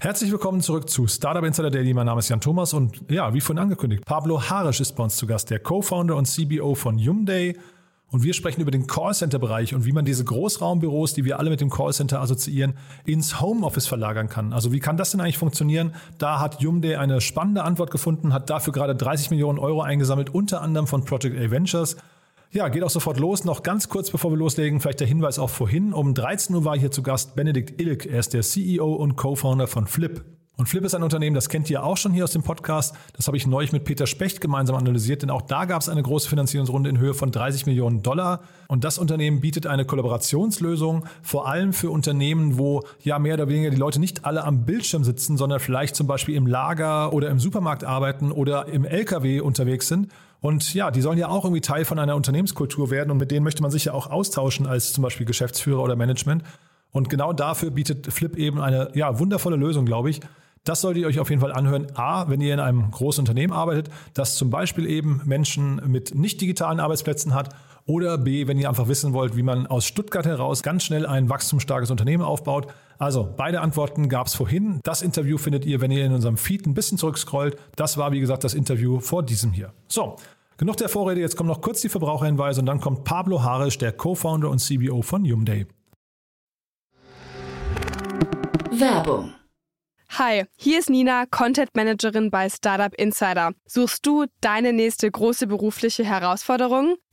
Herzlich willkommen zurück zu Startup Insider Daily. Mein Name ist Jan Thomas und ja, wie vorhin angekündigt, Pablo Harisch ist bei uns zu Gast, der Co-Founder und CBO von Yumday. Und wir sprechen über den Callcenter-Bereich und wie man diese Großraumbüros, die wir alle mit dem Callcenter assoziieren, ins Homeoffice verlagern kann. Also wie kann das denn eigentlich funktionieren? Da hat Yumday eine spannende Antwort gefunden, hat dafür gerade 30 Millionen Euro eingesammelt, unter anderem von Project A Ventures. Ja, geht auch sofort los. Noch ganz kurz, bevor wir loslegen, vielleicht der Hinweis auch vorhin. Um 13 Uhr war hier zu Gast Benedikt Ilk. Er ist der CEO und Co-Founder von Flip. Und Flip ist ein Unternehmen, das kennt ihr auch schon hier aus dem Podcast. Das habe ich neulich mit Peter Specht gemeinsam analysiert, denn auch da gab es eine große Finanzierungsrunde in Höhe von 30 Millionen Dollar. Und das Unternehmen bietet eine Kollaborationslösung, vor allem für Unternehmen, wo ja mehr oder weniger die Leute nicht alle am Bildschirm sitzen, sondern vielleicht zum Beispiel im Lager oder im Supermarkt arbeiten oder im LKW unterwegs sind. Und ja, die sollen ja auch irgendwie Teil von einer Unternehmenskultur werden und mit denen möchte man sich ja auch austauschen als zum Beispiel Geschäftsführer oder Management. Und genau dafür bietet Flip eben eine ja, wundervolle Lösung, glaube ich. Das solltet ihr euch auf jeden Fall anhören. A, wenn ihr in einem großen Unternehmen arbeitet, das zum Beispiel eben Menschen mit nicht digitalen Arbeitsplätzen hat. Oder B, wenn ihr einfach wissen wollt, wie man aus Stuttgart heraus ganz schnell ein wachstumsstarkes Unternehmen aufbaut. Also beide Antworten gab es vorhin. Das Interview findet ihr, wenn ihr in unserem Feed ein bisschen zurückscrollt. Das war, wie gesagt, das Interview vor diesem hier. So, genug der Vorrede. Jetzt kommen noch kurz die Verbraucherhinweise und dann kommt Pablo Harisch, der Co-Founder und CBO von Yumday. Werbung. Hi, hier ist Nina, Content Managerin bei Startup Insider. Suchst du deine nächste große berufliche Herausforderung?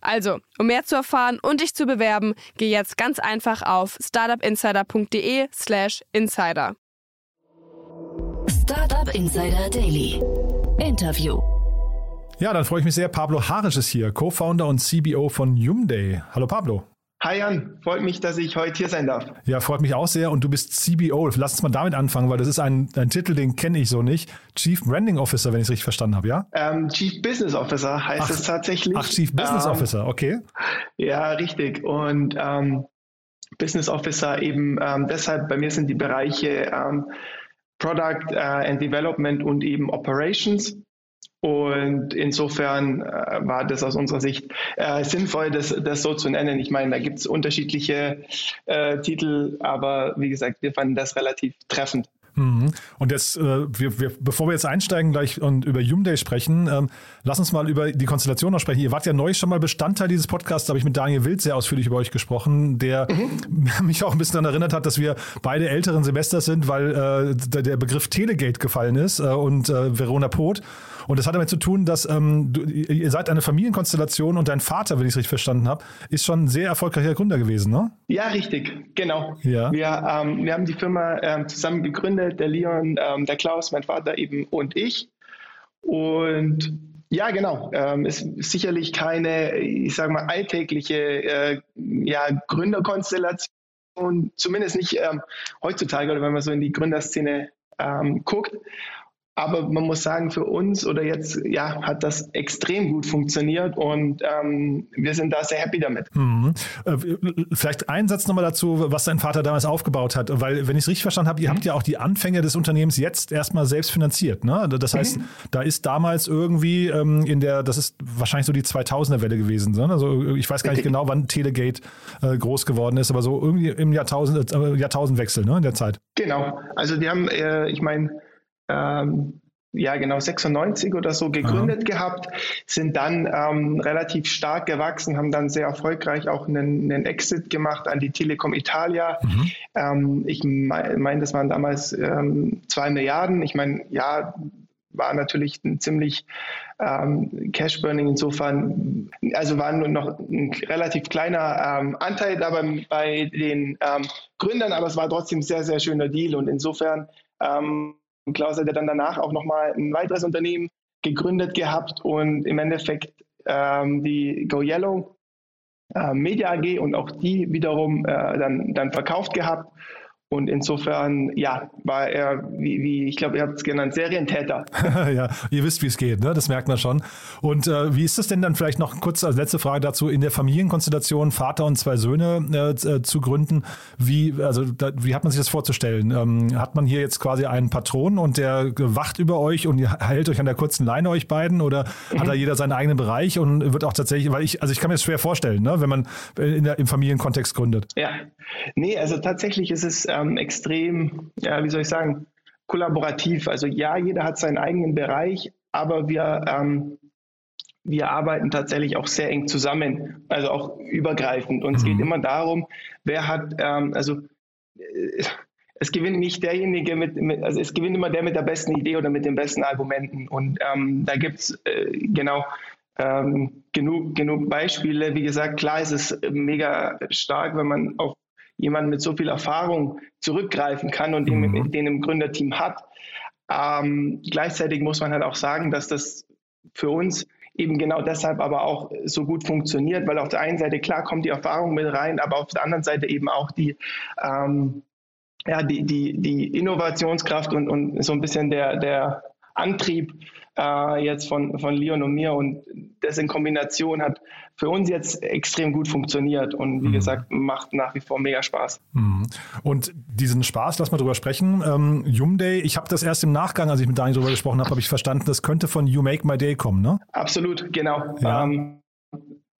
Also, um mehr zu erfahren und dich zu bewerben, geh jetzt ganz einfach auf startupinsider.de/slash insider. Startup Insider Daily. Interview. Ja, dann freue ich mich sehr. Pablo Harisch ist hier, Co-Founder und CBO von Yumday. Hallo Pablo. Hi Jan, freut mich, dass ich heute hier sein darf. Ja, freut mich auch sehr. Und du bist CBO. Lass uns mal damit anfangen, weil das ist ein, ein Titel, den kenne ich so nicht. Chief Branding Officer, wenn ich es richtig verstanden habe, ja? Ähm, Chief Business Officer heißt ach, es tatsächlich. Ach, Chief Business ähm, Officer, okay. Ja, richtig. Und ähm, Business Officer eben ähm, deshalb, bei mir sind die Bereiche ähm, Product äh, and Development und eben Operations. Und insofern äh, war das aus unserer Sicht äh, sinnvoll, das, das so zu nennen. Ich meine, da gibt es unterschiedliche äh, Titel, aber wie gesagt, wir fanden das relativ treffend. Mhm. Und jetzt, äh, wir, wir, bevor wir jetzt einsteigen gleich und über Yumday sprechen, ähm, lass uns mal über die Konstellation noch sprechen. Ihr wart ja neu schon mal Bestandteil dieses Podcasts, da habe ich mit Daniel Wild sehr ausführlich über euch gesprochen, der mhm. mich auch ein bisschen daran erinnert hat, dass wir beide älteren Semester sind, weil äh, der Begriff Telegate gefallen ist äh, und äh, Verona Poth. Und das hat damit zu tun, dass ähm, du, ihr seid eine Familienkonstellation und dein Vater, wenn ich es richtig verstanden habe, ist schon ein sehr erfolgreicher Gründer gewesen, ne? Ja, richtig, genau. Ja. Wir, ähm, wir haben die Firma ähm, zusammen gegründet, der Leon, ähm, der Klaus, mein Vater eben und ich. Und ja, genau. Ähm, ist sicherlich keine, ich sage mal, alltägliche äh, ja, Gründerkonstellation, zumindest nicht ähm, heutzutage oder wenn man so in die Gründerszene ähm, guckt. Aber man muss sagen, für uns oder jetzt ja, hat das extrem gut funktioniert und ähm, wir sind da sehr happy damit. Mhm. Äh, vielleicht einen Satz nochmal dazu, was dein Vater damals aufgebaut hat, weil wenn ich es richtig verstanden habe, ihr mhm. habt ja auch die Anfänge des Unternehmens jetzt erstmal selbst finanziert. Ne? Das heißt, mhm. da ist damals irgendwie ähm, in der, das ist wahrscheinlich so die 2000er-Welle gewesen. Ne? Also ich weiß gar nicht genau, wann Telegate äh, groß geworden ist, aber so irgendwie im Jahrtausend, äh, Jahrtausendwechsel ne, in der Zeit. Genau. Also die haben, äh, ich meine, ähm, ja genau 96 oder so gegründet Aha. gehabt, sind dann ähm, relativ stark gewachsen, haben dann sehr erfolgreich auch einen, einen Exit gemacht an die Telekom Italia. Mhm. Ähm, ich meine, mein, das waren damals ähm, zwei Milliarden. Ich meine, ja, war natürlich ein ziemlich ähm, Cash Burning insofern, also war nur noch ein relativ kleiner ähm, Anteil dabei bei den ähm, Gründern, aber es war trotzdem ein sehr, sehr schöner Deal und insofern ähm, Klaus hat ja dann danach auch nochmal ein weiteres Unternehmen gegründet gehabt und im Endeffekt ähm, die Go Yellow äh, Media AG und auch die wiederum äh, dann, dann verkauft gehabt. Und insofern, ja, war er, wie, wie ich glaube, ihr habt es genannt, Serientäter. ja, ihr wisst, wie es geht, ne? das merkt man schon. Und äh, wie ist es denn dann vielleicht noch kurz als letzte Frage dazu, in der Familienkonstellation Vater und zwei Söhne äh, äh, zu gründen? Wie, also, da, wie hat man sich das vorzustellen? Ähm, hat man hier jetzt quasi einen Patron und der wacht über euch und hält euch an der kurzen Leine, euch beiden? Oder mhm. hat da jeder seinen eigenen Bereich und wird auch tatsächlich, weil ich, also ich kann mir das schwer vorstellen, ne? wenn man in der, im Familienkontext gründet. Ja, nee, also tatsächlich ist es ähm, extrem, ja, wie soll ich sagen, kollaborativ. Also ja, jeder hat seinen eigenen Bereich, aber wir, ähm, wir arbeiten tatsächlich auch sehr eng zusammen, also auch übergreifend. Und mhm. es geht mhm. immer darum, wer hat, ähm, also äh, es gewinnt nicht derjenige mit, mit, also es gewinnt immer der mit der besten Idee oder mit den besten Argumenten. Und ähm, da gibt es äh, genau ähm, genug, genug Beispiele. Wie gesagt, klar ist es mega stark, wenn man auf jemanden mit so viel Erfahrung zurückgreifen kann und den, mhm. den im Gründerteam hat. Ähm, gleichzeitig muss man halt auch sagen, dass das für uns eben genau deshalb aber auch so gut funktioniert, weil auf der einen Seite klar kommt die Erfahrung mit rein, aber auf der anderen Seite eben auch die, ähm, ja, die, die, die Innovationskraft und, und so ein bisschen der, der Antrieb äh, jetzt von, von Leon und mir und das in Kombination hat für uns jetzt extrem gut funktioniert und wie mhm. gesagt, macht nach wie vor mega Spaß. Mhm. Und diesen Spaß, lass mal drüber sprechen. Ähm, Yumday, ich habe das erst im Nachgang, als ich mit Daniel drüber gesprochen habe, habe ich verstanden, das könnte von You Make My Day kommen, ne? Absolut, genau. Ja. Ähm,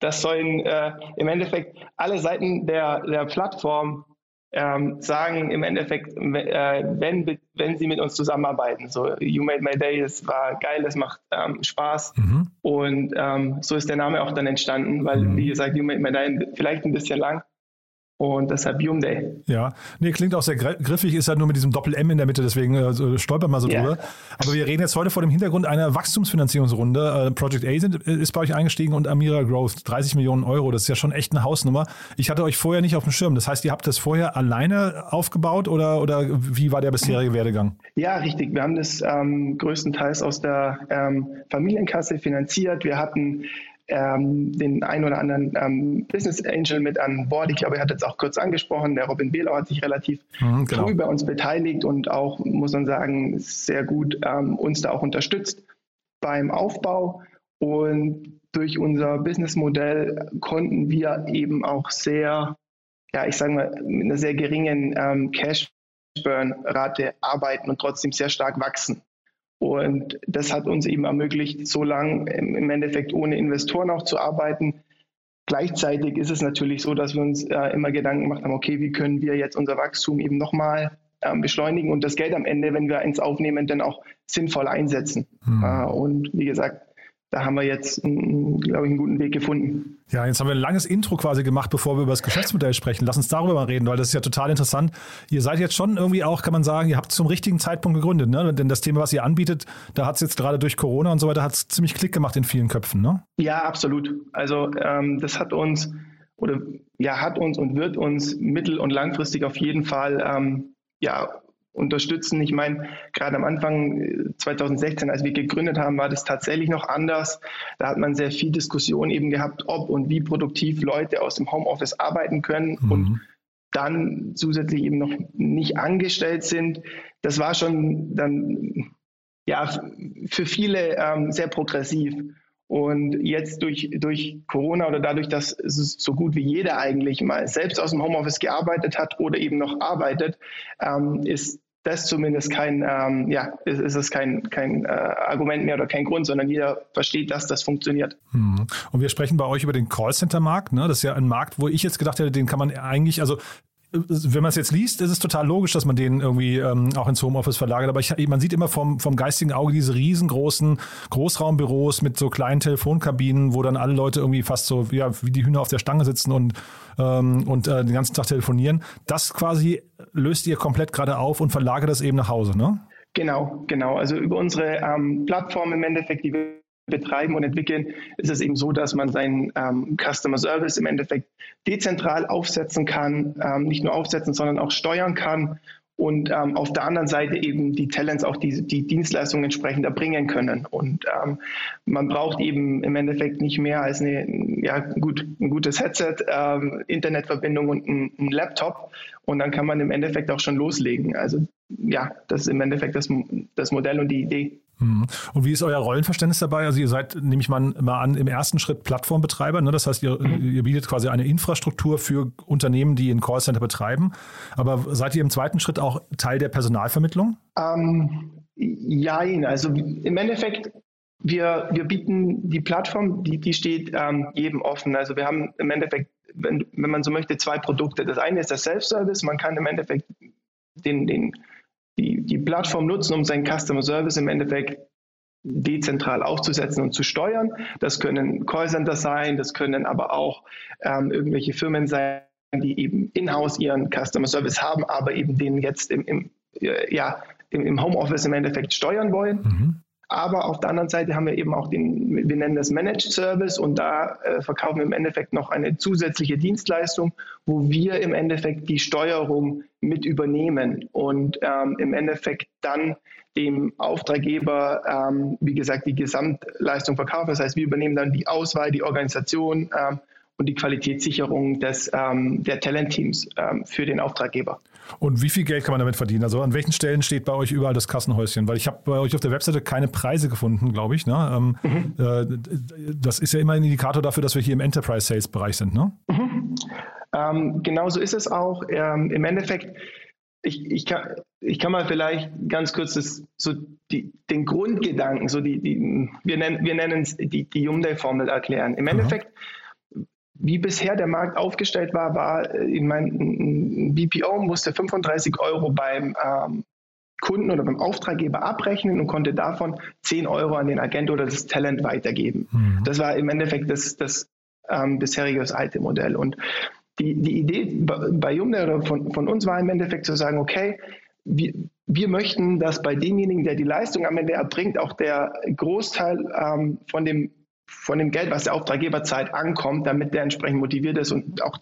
das sollen äh, im Endeffekt alle Seiten der, der Plattform ähm, sagen im Endeffekt, äh, wenn, wenn sie mit uns zusammenarbeiten. So, You Made My Day, es war geil, es macht ähm, Spaß. Mhm. Und ähm, so ist der Name auch dann entstanden, weil, mhm. wie gesagt, You Made My Day vielleicht ein bisschen lang, und deshalb Hume Day. Ja, nee, klingt auch sehr griffig, ist ja nur mit diesem Doppel-M in der Mitte, deswegen äh, stolpert mal so ja. drüber. Aber wir reden jetzt heute vor dem Hintergrund einer Wachstumsfinanzierungsrunde. Äh, Project A sind, äh, ist bei euch eingestiegen und Amira Growth, 30 Millionen Euro. Das ist ja schon echt eine Hausnummer. Ich hatte euch vorher nicht auf dem Schirm. Das heißt, ihr habt das vorher alleine aufgebaut oder, oder wie war der bisherige Werdegang? Ja, richtig. Wir haben das ähm, größtenteils aus der ähm, Familienkasse finanziert. Wir hatten ähm, den ein oder anderen ähm, Business Angel mit an Bord. Ich glaube, er hat jetzt auch kurz angesprochen, der Robin Behlau hat sich relativ mhm, genau. früh bei uns beteiligt und auch, muss man sagen, sehr gut ähm, uns da auch unterstützt beim Aufbau. Und durch unser Businessmodell konnten wir eben auch sehr, ja, ich sage mal, mit einer sehr geringen ähm, Cash-Burn-Rate arbeiten und trotzdem sehr stark wachsen. Und das hat uns eben ermöglicht, so lange im Endeffekt ohne Investoren auch zu arbeiten. Gleichzeitig ist es natürlich so, dass wir uns äh, immer Gedanken gemacht haben, okay, wie können wir jetzt unser Wachstum eben nochmal ähm, beschleunigen und das Geld am Ende, wenn wir eins aufnehmen, dann auch sinnvoll einsetzen. Hm. Äh, und wie gesagt, da haben wir jetzt, glaube ich, einen guten Weg gefunden. Ja, jetzt haben wir ein langes Intro quasi gemacht, bevor wir über das Geschäftsmodell sprechen. Lass uns darüber mal reden, weil das ist ja total interessant. Ihr seid jetzt schon irgendwie auch, kann man sagen, ihr habt zum richtigen Zeitpunkt gegründet, ne? Denn das Thema, was ihr anbietet, da hat es jetzt gerade durch Corona und so weiter, hat es ziemlich Klick gemacht in vielen Köpfen, ne? Ja, absolut. Also ähm, das hat uns oder ja, hat uns und wird uns mittel- und langfristig auf jeden Fall ähm, ja, unterstützen. Ich meine, gerade am Anfang 2016, äh, als wir gegründet haben, war das tatsächlich noch anders. Da hat man sehr viel Diskussion eben gehabt, ob und wie produktiv Leute aus dem Homeoffice arbeiten können mhm. und dann zusätzlich eben noch nicht angestellt sind. Das war schon dann ja für viele ähm, sehr progressiv. Und jetzt durch, durch Corona oder dadurch, dass so gut wie jeder eigentlich mal selbst aus dem Homeoffice gearbeitet hat oder eben noch arbeitet, ähm, ist das zumindest kein, ähm, ja, ist, ist es kein, kein äh, Argument mehr oder kein Grund, sondern jeder versteht, dass das funktioniert. Hm. Und wir sprechen bei euch über den Callcenter-Markt. Ne? Das ist ja ein Markt, wo ich jetzt gedacht hätte, den kann man eigentlich, also wenn man es jetzt liest, ist es total logisch, dass man den irgendwie ähm, auch ins Homeoffice verlagert. Aber ich, man sieht immer vom, vom geistigen Auge diese riesengroßen Großraumbüros mit so kleinen Telefonkabinen, wo dann alle Leute irgendwie fast so ja, wie die Hühner auf der Stange sitzen und, ähm, und äh, den ganzen Tag telefonieren. Das quasi löst ihr komplett gerade auf und verlagert das eben nach Hause, ne? Genau, genau. Also über unsere ähm, Plattform im Endeffekt, die wir betreiben und entwickeln, ist es eben so, dass man seinen ähm, Customer Service im Endeffekt dezentral aufsetzen kann, ähm, nicht nur aufsetzen, sondern auch steuern kann und ähm, auf der anderen Seite eben die Talents auch die, die Dienstleistungen entsprechend erbringen können. Und ähm, man braucht eben im Endeffekt nicht mehr als eine, ja, gut, ein gutes Headset, ähm, Internetverbindung und ein, ein, Laptop. Und dann kann man im Endeffekt auch schon loslegen. Also ja, das ist im Endeffekt das, das Modell und die Idee. Mhm. Und wie ist euer Rollenverständnis dabei? Also ihr seid, nehme ich mal, mal an, im ersten Schritt Plattformbetreiber. Ne? Das heißt, ihr, mhm. ihr, bietet quasi eine Infrastruktur für Unternehmen, die ein Callcenter betreiben. Aber seid ihr im zweiten Schritt auch Teil der Personalvermittlung? Ähm, jein. Also im Endeffekt, wir, wir bieten die Plattform, die, die steht ähm, jedem offen. Also wir haben im Endeffekt, wenn, wenn man so möchte, zwei Produkte. Das eine ist der Self-Service. Man kann im Endeffekt den, den die, die Plattform nutzen, um seinen Customer Service im Endeffekt dezentral aufzusetzen und zu steuern. Das können Callcenter sein, das können aber auch ähm, irgendwelche Firmen sein, die eben in-house ihren Customer Service haben, aber eben den jetzt im, im äh, ja, im, im, Homeoffice im Endeffekt steuern wollen. Mhm. Aber auf der anderen Seite haben wir eben auch den, wir nennen das Managed Service und da äh, verkaufen wir im Endeffekt noch eine zusätzliche Dienstleistung, wo wir im Endeffekt die Steuerung mit übernehmen und ähm, im Endeffekt dann dem Auftraggeber, ähm, wie gesagt, die Gesamtleistung verkaufen. Das heißt, wir übernehmen dann die Auswahl, die Organisation ähm, und die Qualitätssicherung des, ähm, der Talentteams ähm, für den Auftraggeber. Und wie viel Geld kann man damit verdienen? Also an welchen Stellen steht bei euch überall das Kassenhäuschen? Weil ich habe bei euch auf der Webseite keine Preise gefunden, glaube ich. Ne? Ähm, mhm. äh, das ist ja immer ein Indikator dafür, dass wir hier im Enterprise Sales Bereich sind. Ne? Mhm. Ähm, genau so ist es auch. Ähm, Im Endeffekt, ich, ich, kann, ich kann mal vielleicht ganz kurz das, so die, den Grundgedanken, so die, die, wir nennen wir es die, die Hyundai-Formel erklären. Im Endeffekt, mhm wie bisher der Markt aufgestellt war, war äh, ich meine, ein BPO musste 35 Euro beim ähm, Kunden oder beim Auftraggeber abrechnen und konnte davon 10 Euro an den Agent oder das Talent weitergeben. Mhm. Das war im Endeffekt das, das ähm, bisherige, das alte Modell. Und die, die Idee bei Jumner oder von, von uns war im Endeffekt zu sagen, okay, wir, wir möchten, dass bei demjenigen, der die Leistung am Ende erbringt, auch der Großteil ähm, von dem von dem Geld, was der Auftraggeber zahlt, ankommt, damit der entsprechend motiviert ist und auch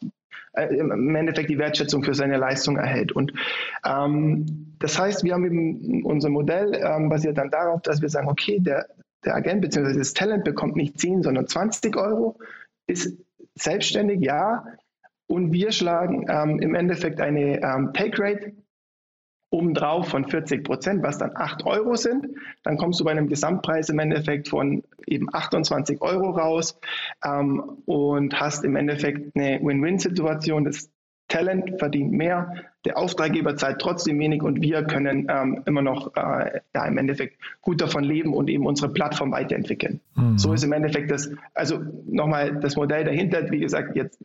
äh, im Endeffekt die Wertschätzung für seine Leistung erhält. Und ähm, das heißt, wir haben eben unser Modell ähm, basiert dann darauf, dass wir sagen, okay, der, der Agent bzw. das Talent bekommt nicht 10, sondern 20 Euro, ist selbstständig, ja. Und wir schlagen ähm, im Endeffekt eine ähm, Take Rate obendrauf von 40 Prozent, was dann 8 Euro sind. Dann kommst du bei einem Gesamtpreis im Endeffekt von eben 28 Euro raus ähm, und hast im Endeffekt eine Win-Win-Situation. Das Talent verdient mehr, der Auftraggeber zahlt trotzdem wenig und wir können ähm, immer noch äh, ja, im Endeffekt gut davon leben und eben unsere Plattform weiterentwickeln. Mhm. So ist im Endeffekt das, also nochmal das Modell dahinter, wie gesagt, jetzt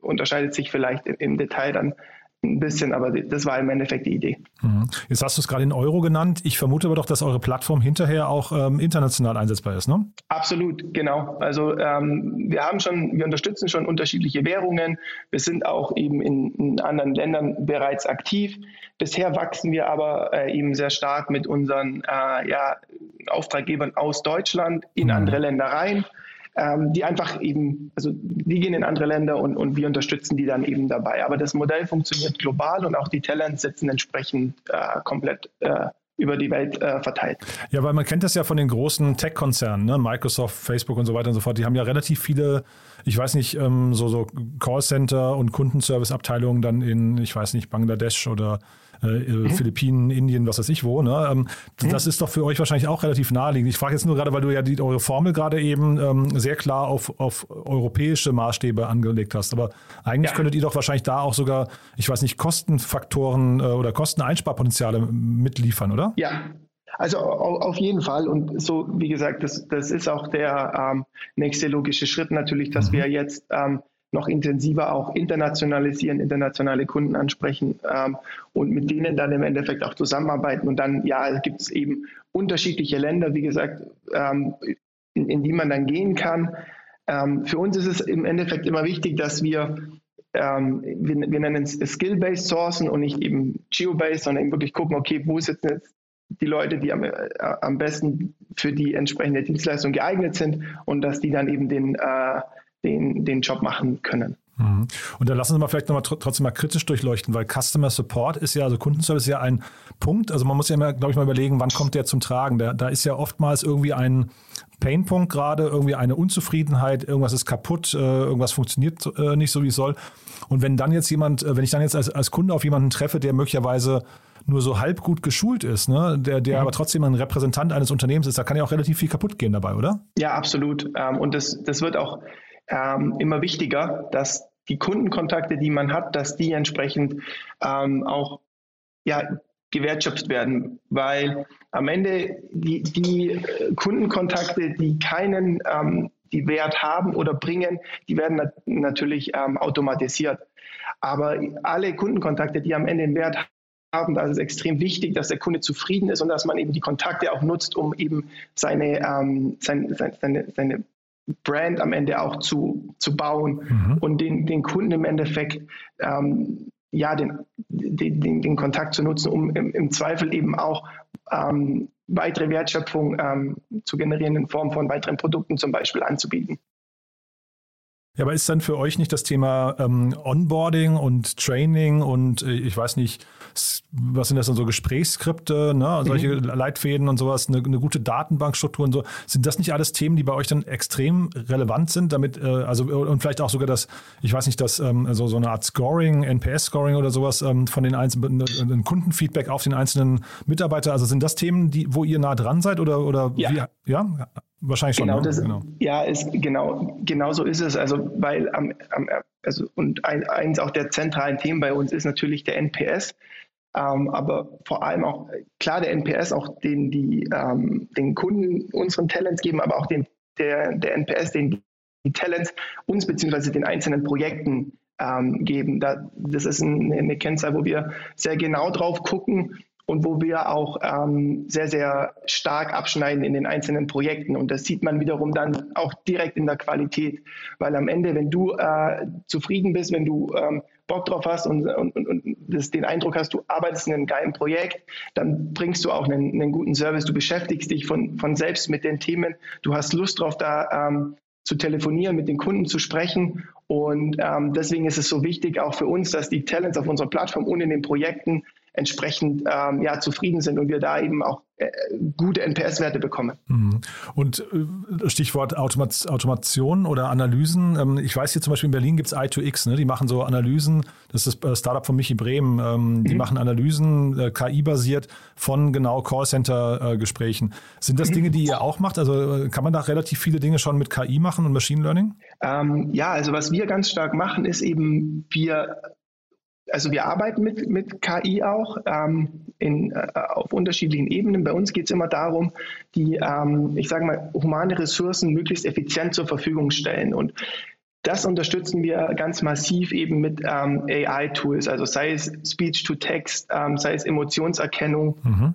unterscheidet sich vielleicht im, im Detail dann ein bisschen, aber das war im Endeffekt die Idee. Mhm. Jetzt hast du es gerade in Euro genannt. Ich vermute aber doch, dass eure Plattform hinterher auch ähm, international einsetzbar ist, ne? Absolut, genau. Also ähm, wir haben schon, wir unterstützen schon unterschiedliche Währungen. Wir sind auch eben in, in anderen Ländern bereits aktiv. Bisher wachsen wir aber äh, eben sehr stark mit unseren äh, ja, Auftraggebern aus Deutschland in mhm. andere Länder rein ähm, die einfach eben, also die gehen in andere Länder und, und wir unterstützen die dann eben dabei. Aber das Modell funktioniert global und auch die Talents sitzen entsprechend äh, komplett äh, über die Welt äh, verteilt. Ja, weil man kennt das ja von den großen Tech-Konzernen, ne? Microsoft, Facebook und so weiter und so fort. Die haben ja relativ viele, ich weiß nicht, ähm, so, so Callcenter und Kundenservice-Abteilungen dann in, ich weiß nicht, Bangladesch oder mhm. Philippinen, Indien, was weiß ich wo. Ne? Ähm, mhm. Das ist doch für euch wahrscheinlich auch relativ naheliegend. Ich frage jetzt nur gerade, weil du ja die, eure Formel gerade eben ähm, sehr klar auf, auf europäische Maßstäbe angelegt hast. Aber eigentlich ja. könntet ihr doch wahrscheinlich da auch sogar, ich weiß nicht, Kostenfaktoren äh, oder Kosteneinsparpotenziale mitliefern, oder? Ja, also auf jeden Fall. Und so, wie gesagt, das, das ist auch der ähm, nächste logische Schritt natürlich, dass mhm. wir jetzt ähm, noch intensiver auch internationalisieren, internationale Kunden ansprechen ähm, und mit denen dann im Endeffekt auch zusammenarbeiten. Und dann, ja, gibt es eben unterschiedliche Länder, wie gesagt, ähm, in, in, die man dann gehen kann. Ähm, für uns ist es im Endeffekt immer wichtig, dass wir, ähm, wir, wir nennen es Skill-Based Sourcen und nicht eben Geo-Based, sondern eben wirklich gucken, okay, wo sitzen jetzt die Leute, die am, äh, am besten für die entsprechende Dienstleistung geeignet sind und dass die dann eben den, äh, den, den Job machen können. Mhm. Und dann lassen Sie mal vielleicht nochmal tr trotzdem mal kritisch durchleuchten, weil Customer Support ist ja, also Kundenservice ist ja ein Punkt. Also man muss ja immer, glaube ich, mal überlegen, wann kommt der zum Tragen. Da, da ist ja oftmals irgendwie ein Painpunkt gerade, irgendwie eine Unzufriedenheit, irgendwas ist kaputt, äh, irgendwas funktioniert äh, nicht so, wie es soll. Und wenn dann jetzt jemand, äh, wenn ich dann jetzt als, als Kunde auf jemanden treffe, der möglicherweise nur so halb gut geschult ist, ne? der, der mhm. aber trotzdem ein Repräsentant eines Unternehmens ist, da kann ja auch relativ viel kaputt gehen dabei, oder? Ja, absolut. Ähm, und das, das wird auch ähm, immer wichtiger, dass die Kundenkontakte, die man hat, dass die entsprechend ähm, auch ja, gewertschöpft werden, weil am Ende die, die Kundenkontakte, die keinen ähm, die Wert haben oder bringen, die werden nat natürlich ähm, automatisiert. Aber alle Kundenkontakte, die am Ende einen Wert haben, da ist es extrem wichtig, dass der Kunde zufrieden ist und dass man eben die Kontakte auch nutzt, um eben seine, ähm, sein, seine, seine Brand am Ende auch zu, zu bauen mhm. und den, den Kunden im Endeffekt ähm, ja, den, den, den, Kontakt zu nutzen, um im, im Zweifel eben auch ähm, weitere Wertschöpfung ähm, zu generieren in Form von weiteren Produkten zum Beispiel anzubieten. Ja, aber ist dann für euch nicht das Thema ähm, Onboarding und Training und äh, ich weiß nicht, was sind das dann so Gesprächsskripte, ne? solche mhm. Leitfäden und sowas, eine, eine, gute Datenbankstruktur und so. Sind das nicht alles Themen, die bei euch dann extrem relevant sind, damit, äh, also und vielleicht auch sogar das, ich weiß nicht, das, ähm, also so eine Art Scoring, NPS-Scoring oder sowas ähm, von den einzelnen Kundenfeedback auf den einzelnen Mitarbeiter. Also sind das Themen, die, wo ihr nah dran seid oder, oder ja. Wie, ja? Wahrscheinlich schon. Genau, ne? das, genau. Ja, ist, genau, genau so ist es. Also, weil am, am also, und ein, eins auch der zentralen Themen bei uns ist natürlich der NPS. Ähm, aber vor allem auch, klar, der NPS, auch den die ähm, den Kunden unseren Talents geben, aber auch den, der, der NPS, den die Talents uns beziehungsweise den einzelnen Projekten ähm, geben. Da, das ist eine, eine Kennzahl, wo wir sehr genau drauf gucken und wo wir auch ähm, sehr, sehr stark abschneiden in den einzelnen Projekten. Und das sieht man wiederum dann auch direkt in der Qualität, weil am Ende, wenn du äh, zufrieden bist, wenn du ähm, Bock drauf hast und, und, und das, den Eindruck hast, du arbeitest in einem geilen Projekt, dann bringst du auch einen, einen guten Service. Du beschäftigst dich von, von selbst mit den Themen. Du hast Lust drauf, da ähm, zu telefonieren, mit den Kunden zu sprechen. Und ähm, deswegen ist es so wichtig, auch für uns, dass die Talents auf unserer Plattform und in den Projekten entsprechend ähm, ja, zufrieden sind und wir da eben auch äh, gute NPS-Werte bekommen. Mhm. Und äh, Stichwort Automat Automation oder Analysen. Ähm, ich weiß hier zum Beispiel in Berlin gibt es i2X, ne? die machen so Analysen, das ist das äh, Startup von Michi Brehm, ähm, die mhm. machen Analysen äh, KI-basiert von genau Callcenter-Gesprächen. Sind das mhm. Dinge, die ihr auch macht? Also kann man da relativ viele Dinge schon mit KI machen und Machine Learning? Ähm, ja, also was wir ganz stark machen, ist eben, wir also wir arbeiten mit, mit KI auch ähm, in, äh, auf unterschiedlichen Ebenen. Bei uns geht es immer darum, die, ähm, ich sage mal, humane Ressourcen möglichst effizient zur Verfügung stellen. Und das unterstützen wir ganz massiv eben mit ähm, AI-Tools, also sei es Speech-to-Text, ähm, sei es Emotionserkennung. Mhm.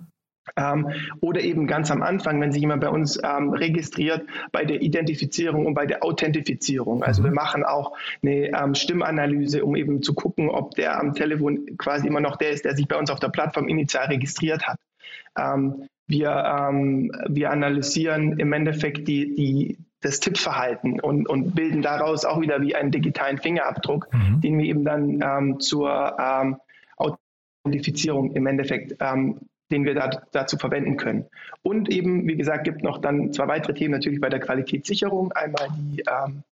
Ähm, oder eben ganz am Anfang, wenn sich jemand bei uns ähm, registriert, bei der Identifizierung und bei der Authentifizierung. Also wir mhm. machen auch eine ähm, Stimmanalyse, um eben zu gucken, ob der am Telefon quasi immer noch der ist, der sich bei uns auf der Plattform initial registriert hat. Ähm, wir, ähm, wir analysieren im Endeffekt die, die, das Tippverhalten und, und bilden daraus auch wieder wie einen digitalen Fingerabdruck, mhm. den wir eben dann ähm, zur Authentifizierung im Endeffekt ähm, den wir da, dazu verwenden können. Und eben, wie gesagt, gibt noch dann zwei weitere Themen natürlich bei der Qualitätssicherung. Einmal die, ähm,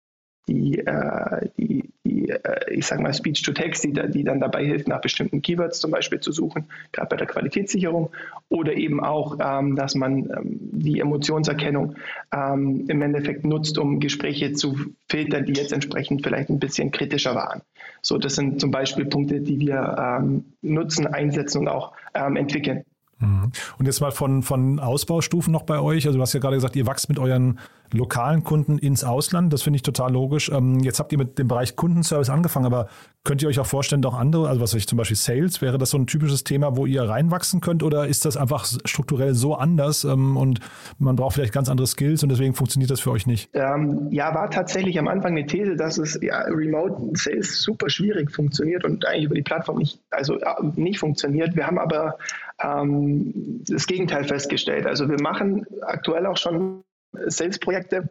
die, äh, die, die äh, ich sage mal, Speech-to-Text, die, die dann dabei hilft, nach bestimmten Keywords zum Beispiel zu suchen, gerade bei der Qualitätssicherung. Oder eben auch, ähm, dass man ähm, die Emotionserkennung ähm, im Endeffekt nutzt, um Gespräche zu filtern, die jetzt entsprechend vielleicht ein bisschen kritischer waren. So, das sind zum Beispiel Punkte, die wir ähm, nutzen, einsetzen und auch ähm, entwickeln. Mhm. Und jetzt mal von, von Ausbaustufen noch bei euch. Also du hast ja gerade gesagt, ihr wachst mit euren lokalen Kunden ins Ausland. Das finde ich total logisch. Ähm, jetzt habt ihr mit dem Bereich Kundenservice angefangen, aber könnt ihr euch auch vorstellen, doch andere, also was weiß ich, zum Beispiel Sales, wäre das so ein typisches Thema, wo ihr reinwachsen könnt oder ist das einfach strukturell so anders ähm, und man braucht vielleicht ganz andere Skills und deswegen funktioniert das für euch nicht? Ähm, ja, war tatsächlich am Anfang eine These, dass es ja, Remote Sales super schwierig funktioniert und eigentlich über die Plattform nicht, also äh, nicht funktioniert. Wir haben aber ähm, das Gegenteil festgestellt. Also wir machen aktuell auch schon Sales-Projekte,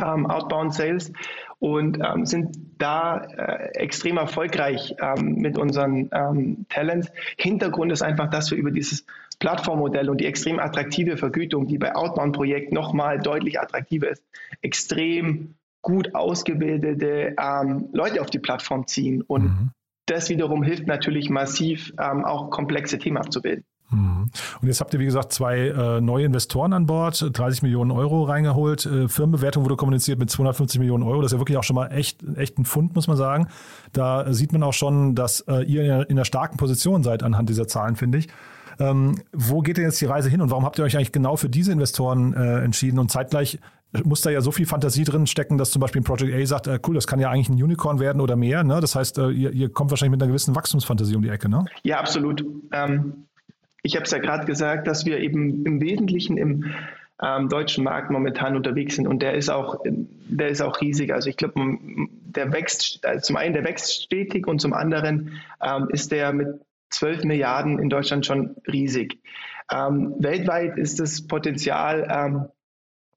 ähm, Outbound Sales und ähm, sind da äh, extrem erfolgreich ähm, mit unseren ähm, Talents. Hintergrund ist einfach, dass wir über dieses Plattformmodell und die extrem attraktive Vergütung, die bei Outbound-Projekten nochmal deutlich attraktiver ist, extrem gut ausgebildete ähm, Leute auf die Plattform ziehen. Und mhm. Das wiederum hilft natürlich massiv, ähm, auch komplexe Themen abzubilden. Mhm. Und jetzt habt ihr, wie gesagt, zwei äh, neue Investoren an Bord, 30 Millionen Euro reingeholt. Äh, Firmenbewertung wurde kommuniziert mit 250 Millionen Euro. Das ist ja wirklich auch schon mal echt, echt ein Fund, muss man sagen. Da sieht man auch schon, dass äh, ihr in, in einer starken Position seid anhand dieser Zahlen, finde ich. Ähm, wo geht denn jetzt die Reise hin und warum habt ihr euch eigentlich genau für diese Investoren äh, entschieden? Und zeitgleich muss da ja so viel Fantasie drin stecken, dass zum Beispiel Project A sagt, äh, cool, das kann ja eigentlich ein Unicorn werden oder mehr. Ne? Das heißt, äh, ihr, ihr, kommt wahrscheinlich mit einer gewissen Wachstumsfantasie um die Ecke, ne? Ja, absolut. Ähm, ich habe es ja gerade gesagt, dass wir eben im Wesentlichen im ähm, deutschen Markt momentan unterwegs sind und der ist auch, der ist auch riesig. Also ich glaube, der wächst, also zum einen der wächst stetig und zum anderen ähm, ist der mit 12 Milliarden in Deutschland schon riesig. Ähm, weltweit ist das Potenzial ähm,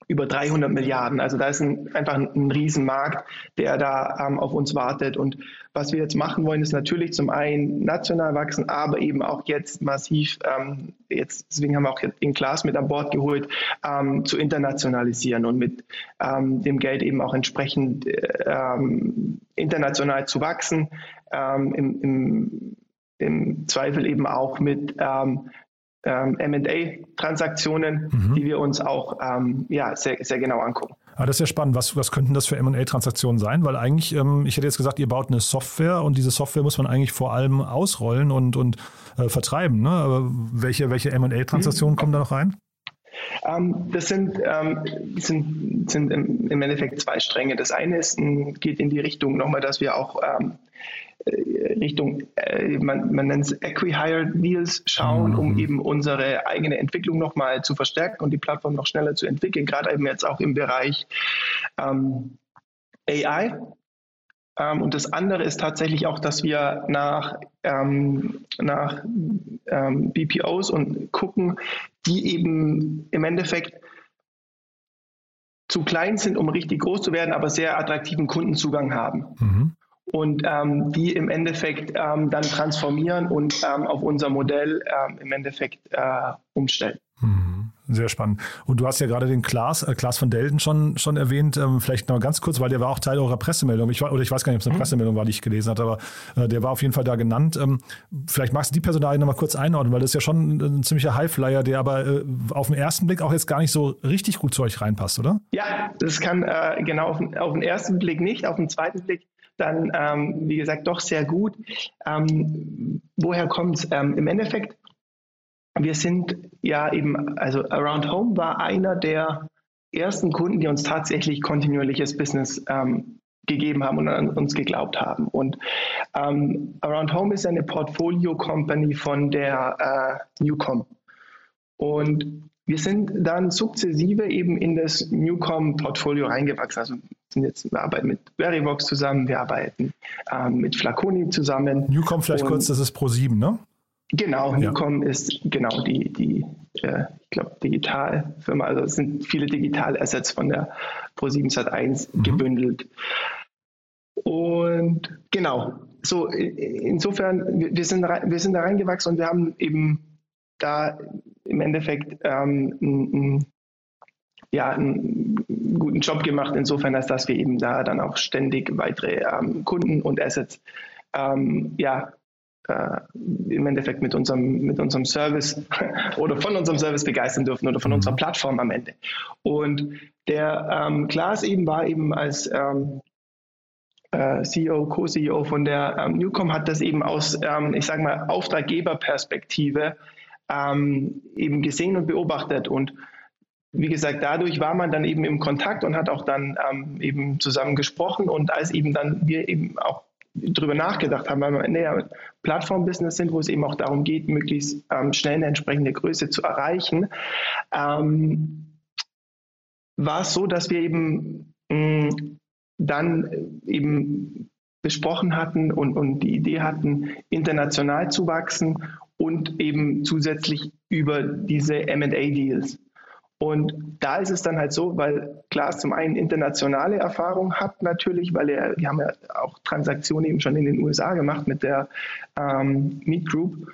über 300 Milliarden. Also da ist ein, einfach ein, ein Riesenmarkt, der da ähm, auf uns wartet. Und was wir jetzt machen wollen, ist natürlich zum einen national wachsen, aber eben auch jetzt massiv, ähm, jetzt, deswegen haben wir auch den Glas mit an Bord geholt, ähm, zu internationalisieren und mit ähm, dem Geld eben auch entsprechend äh, international zu wachsen. Ähm, im, im, im Zweifel eben auch mit ähm, MA-Transaktionen, mhm. die wir uns auch ähm, ja, sehr, sehr genau angucken. Ah, das ist ja spannend. Was, was könnten das für MA-Transaktionen sein? Weil eigentlich, ähm, ich hätte jetzt gesagt, ihr baut eine Software und diese Software muss man eigentlich vor allem ausrollen und, und äh, vertreiben. Ne? Aber welche, welche MA-Transaktionen mhm. kommen da noch rein? Ähm, das sind, ähm, sind, sind im, im, Endeffekt zwei Stränge. Das eine ist, geht in die Richtung nochmal, dass wir auch ähm, äh, Richtung, äh, man, man nennt es Equi-Hire-Deals schauen, mhm. um eben unsere eigene Entwicklung nochmal zu verstärken und die Plattform noch schneller zu entwickeln, gerade eben jetzt auch im Bereich ähm, AI. Ähm, und das andere ist tatsächlich auch, dass wir nach, ähm, nach ähm, BPOs und gucken, die eben im Endeffekt zu klein sind, um richtig groß zu werden, aber sehr attraktiven Kundenzugang haben. Mhm und ähm, die im Endeffekt ähm, dann transformieren und ähm, auf unser Modell ähm, im Endeffekt äh, umstellen. Mhm. Sehr spannend. Und du hast ja gerade den Klaas, äh, Klaas von Delden schon, schon erwähnt. Ähm, vielleicht noch ganz kurz, weil der war auch Teil eurer Pressemeldung. Ich, oder ich weiß gar nicht, ob es eine mhm. Pressemeldung war, die ich gelesen hatte, aber äh, der war auf jeden Fall da genannt. Ähm, vielleicht magst du die Personalie noch mal kurz einordnen, weil das ist ja schon ein ziemlicher Highflyer, der aber äh, auf den ersten Blick auch jetzt gar nicht so richtig gut zu euch reinpasst, oder? Ja, das kann äh, genau auf, auf den ersten Blick nicht, auf den zweiten Blick dann, ähm, wie gesagt, doch sehr gut. Ähm, woher kommt es? Ähm, Im Endeffekt, wir sind ja eben, also Around Home war einer der ersten Kunden, die uns tatsächlich kontinuierliches Business ähm, gegeben haben und an uns geglaubt haben. Und ähm, Around Home ist eine Portfolio-Company von der äh, Newcom. Und wir sind dann sukzessive eben in das Newcom-Portfolio reingewachsen. Also jetzt, wir arbeiten mit Verivox zusammen, wir arbeiten ähm, mit Flaconi zusammen. Newcom vielleicht kurz, das ist Pro7, ne? Genau, ja. Newcom ist genau die, die äh, ich glaube, Digitalfirma. Also es sind viele Digitalassets von der Pro7 Sat1 mhm. gebündelt. Und genau, so insofern, wir sind, wir sind da reingewachsen und wir haben eben da im Endeffekt ähm, ein, ja, einen guten Job gemacht, insofern, als dass wir eben da dann auch ständig weitere ähm, Kunden und Assets ähm, ja, äh, im Endeffekt mit unserem, mit unserem Service oder von unserem Service begeistern dürfen oder von mhm. unserer Plattform am Ende. Und der ähm, Klaas eben war eben als ähm, äh, CEO, Co-CEO von der ähm, Newcom hat das eben aus, ähm, ich sage mal, Auftraggeberperspektive ähm, eben gesehen und beobachtet. Und wie gesagt, dadurch war man dann eben im Kontakt und hat auch dann ähm, eben zusammen gesprochen. Und als eben dann wir eben auch darüber nachgedacht haben, weil wir in der Plattform-Business sind, wo es eben auch darum geht, möglichst ähm, schnell eine entsprechende Größe zu erreichen, ähm, war es so, dass wir eben mh, mm, dann eben besprochen hatten und, und die Idee hatten, international zu wachsen und eben zusätzlich über diese MA-Deals. Und da ist es dann halt so, weil Klaas zum einen internationale Erfahrung hat natürlich, weil er, wir haben ja auch Transaktionen eben schon in den USA gemacht mit der ähm, Meet Group,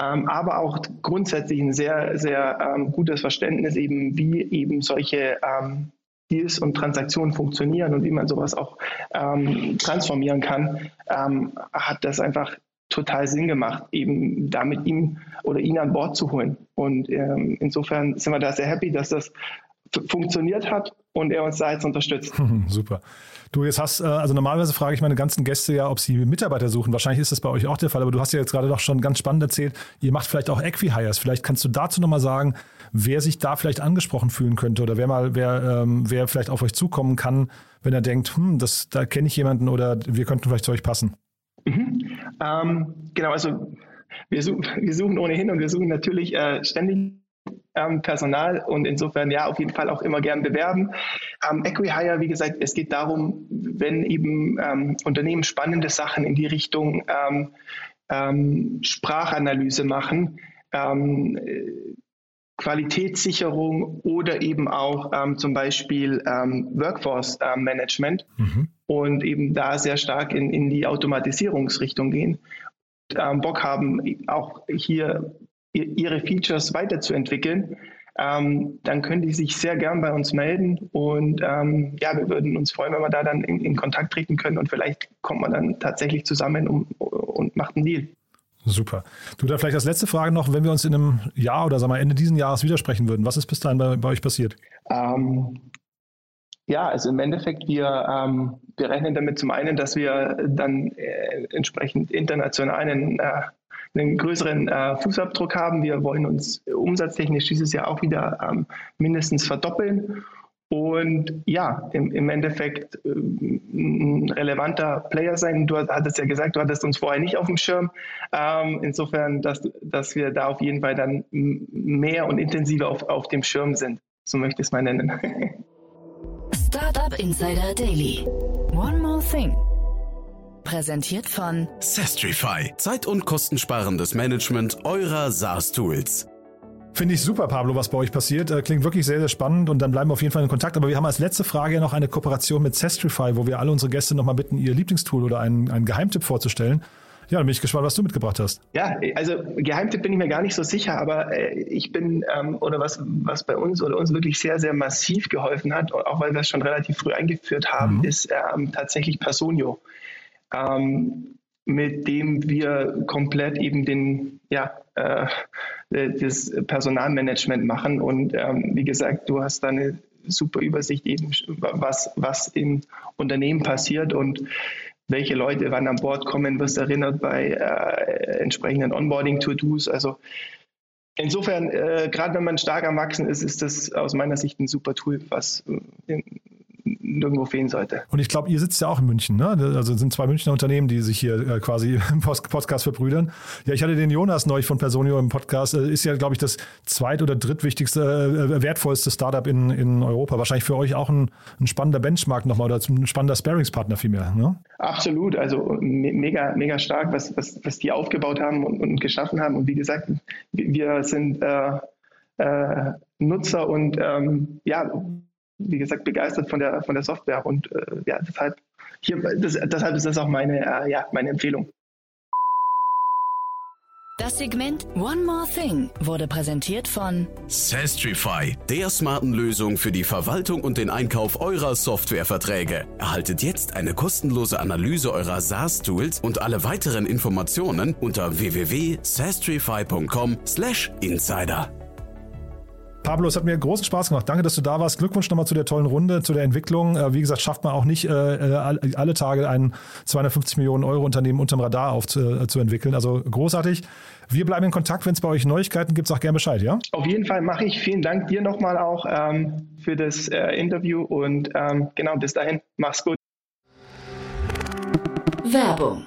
ähm, aber auch grundsätzlich ein sehr, sehr ähm, gutes Verständnis eben, wie eben solche ähm, Deals und Transaktionen funktionieren und wie man sowas auch ähm, transformieren kann, ähm, hat das einfach total Sinn gemacht, eben da mit ihm oder ihn an Bord zu holen. Und ähm, insofern sind wir da sehr happy, dass das funktioniert hat und er uns da jetzt unterstützt. Super. Du jetzt hast, äh, also normalerweise frage ich meine ganzen Gäste ja, ob sie Mitarbeiter suchen. Wahrscheinlich ist das bei euch auch der Fall, aber du hast ja jetzt gerade doch schon ganz spannend erzählt, ihr macht vielleicht auch Equihires. Vielleicht kannst du dazu nochmal sagen, wer sich da vielleicht angesprochen fühlen könnte oder wer mal, wer, ähm, wer vielleicht auf euch zukommen kann, wenn er denkt, hm, das, da kenne ich jemanden oder wir könnten vielleicht zu euch passen. Mhm. Ähm, genau, also wir, such, wir, suchen ohnehin und wir suchen natürlich äh, ständig ähm, Personal und insofern ja auf jeden Fall auch immer gern bewerben. Ähm, Equihire, wie gesagt, es geht darum, wenn eben ähm, Unternehmen spannende Sachen in die Richtung ähm, ähm, Sprachanalyse machen, ähm, Qualitätssicherung oder eben auch ähm, zum Beispiel ähm, Workforce äh, Management mhm. und eben da sehr stark in, in die Automatisierungsrichtung gehen. Und, ähm, Bock haben, auch hier ihre Features weiterzuentwickeln, ähm, dann können die sich sehr gern bei uns melden und ähm, ja, wir würden uns freuen, wenn wir da dann in, in, Kontakt treten können und vielleicht kommt man dann tatsächlich zusammen um, und macht einen Deal. Super. Du, da vielleicht als letzte Frage noch, wenn wir uns in einem Jahr oder sagen wir Ende dieses Jahres widersprechen würden, was ist bis dahin bei, bei euch passiert? Ähm, ja, also im Endeffekt, wir, ähm, wir rechnen damit zum einen, dass wir dann äh, entsprechend international einen, äh, einen größeren äh, Fußabdruck haben. Wir wollen uns umsatztechnisch dieses Jahr auch wieder ähm, mindestens verdoppeln und ja, im, im Endeffekt äh, ein relevanter Player sein. Du hattest ja gesagt, du hattest uns vorher nicht auf dem Schirm. Ähm, insofern, dass, dass wir da auf jeden Fall dann mehr und intensiver auf, auf dem Schirm sind. So möchte ich es mal nennen. Startup Insider Daily. One more thing. Präsentiert von Sestrify. Zeit- und kostensparendes Management eurer SaaS-Tools. Finde ich super, Pablo, was bei euch passiert. Äh, klingt wirklich sehr, sehr spannend und dann bleiben wir auf jeden Fall in Kontakt. Aber wir haben als letzte Frage ja noch eine Kooperation mit Sestrify, wo wir alle unsere Gäste nochmal bitten, ihr Lieblingstool oder einen, einen Geheimtipp vorzustellen. Ja, dann bin ich gespannt, was du mitgebracht hast. Ja, also Geheimtipp bin ich mir gar nicht so sicher, aber äh, ich bin, ähm, oder was, was bei uns oder uns wirklich sehr, sehr massiv geholfen hat, auch weil wir es schon relativ früh eingeführt haben, mhm. ist ähm, tatsächlich Personio. Ähm, mit dem wir komplett eben den, ja, äh, das Personalmanagement machen. Und ähm, wie gesagt, du hast da eine super Übersicht eben, was, was im Unternehmen passiert und welche Leute wann an Bord kommen, wirst erinnert bei äh, entsprechenden Onboarding-To-Dos. Also insofern, äh, gerade wenn man stark am Wachsen ist, ist das aus meiner Sicht ein super Tool, was äh, nirgendwo fehlen sollte. Und ich glaube, ihr sitzt ja auch in München, ne? Also sind zwei Münchner Unternehmen, die sich hier äh, quasi im Podcast verbrüdern. Ja, ich hatte den Jonas neulich von Personio im Podcast. Äh, ist ja, glaube ich, das zweit- oder drittwichtigste, äh, wertvollste Startup in, in Europa. Wahrscheinlich für euch auch ein, ein spannender Benchmark nochmal oder ein spannender Sparingspartner vielmehr, ne? Absolut. Also mega, mega stark, was, was, was die aufgebaut haben und, und geschaffen haben. Und wie gesagt, wir sind äh, äh, Nutzer und ähm, ja, wie gesagt, begeistert von der, von der Software. Und äh, ja, deshalb, hier, das, deshalb ist das auch meine, äh, ja, meine Empfehlung. Das Segment One More Thing wurde präsentiert von Sastrify, der smarten Lösung für die Verwaltung und den Einkauf eurer Softwareverträge. Erhaltet jetzt eine kostenlose Analyse eurer SaaS-Tools und alle weiteren Informationen unter www.sastrify.com/insider. Pablo, es hat mir großen Spaß gemacht. Danke, dass du da warst. Glückwunsch nochmal zu der tollen Runde, zu der Entwicklung. Äh, wie gesagt, schafft man auch nicht äh, äh alle Tage ein 250 Millionen Euro Unternehmen unterm Radar aufzuentwickeln. Also großartig. Wir bleiben in Kontakt. Wenn es bei euch Neuigkeiten gibt, sag gerne Bescheid, ja? Auf jeden Fall mache ich. Vielen Dank dir nochmal auch ähm, für das äh, Interview und ähm, genau bis dahin. Mach's gut. Werbung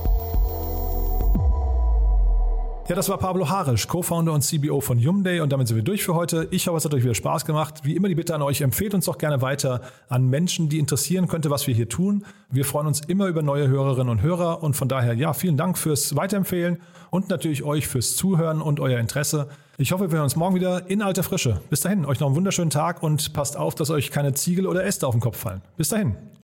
Ja, das war Pablo Harisch, Co-Founder und CBO von Yumday und damit sind wir durch für heute. Ich hoffe, es hat euch wieder Spaß gemacht. Wie immer die Bitte an euch, empfehlt uns doch gerne weiter an Menschen, die interessieren könnte, was wir hier tun. Wir freuen uns immer über neue Hörerinnen und Hörer und von daher, ja, vielen Dank fürs Weiterempfehlen und natürlich euch fürs Zuhören und euer Interesse. Ich hoffe, wir hören uns morgen wieder in alter Frische. Bis dahin, euch noch einen wunderschönen Tag und passt auf, dass euch keine Ziegel oder Äste auf den Kopf fallen. Bis dahin.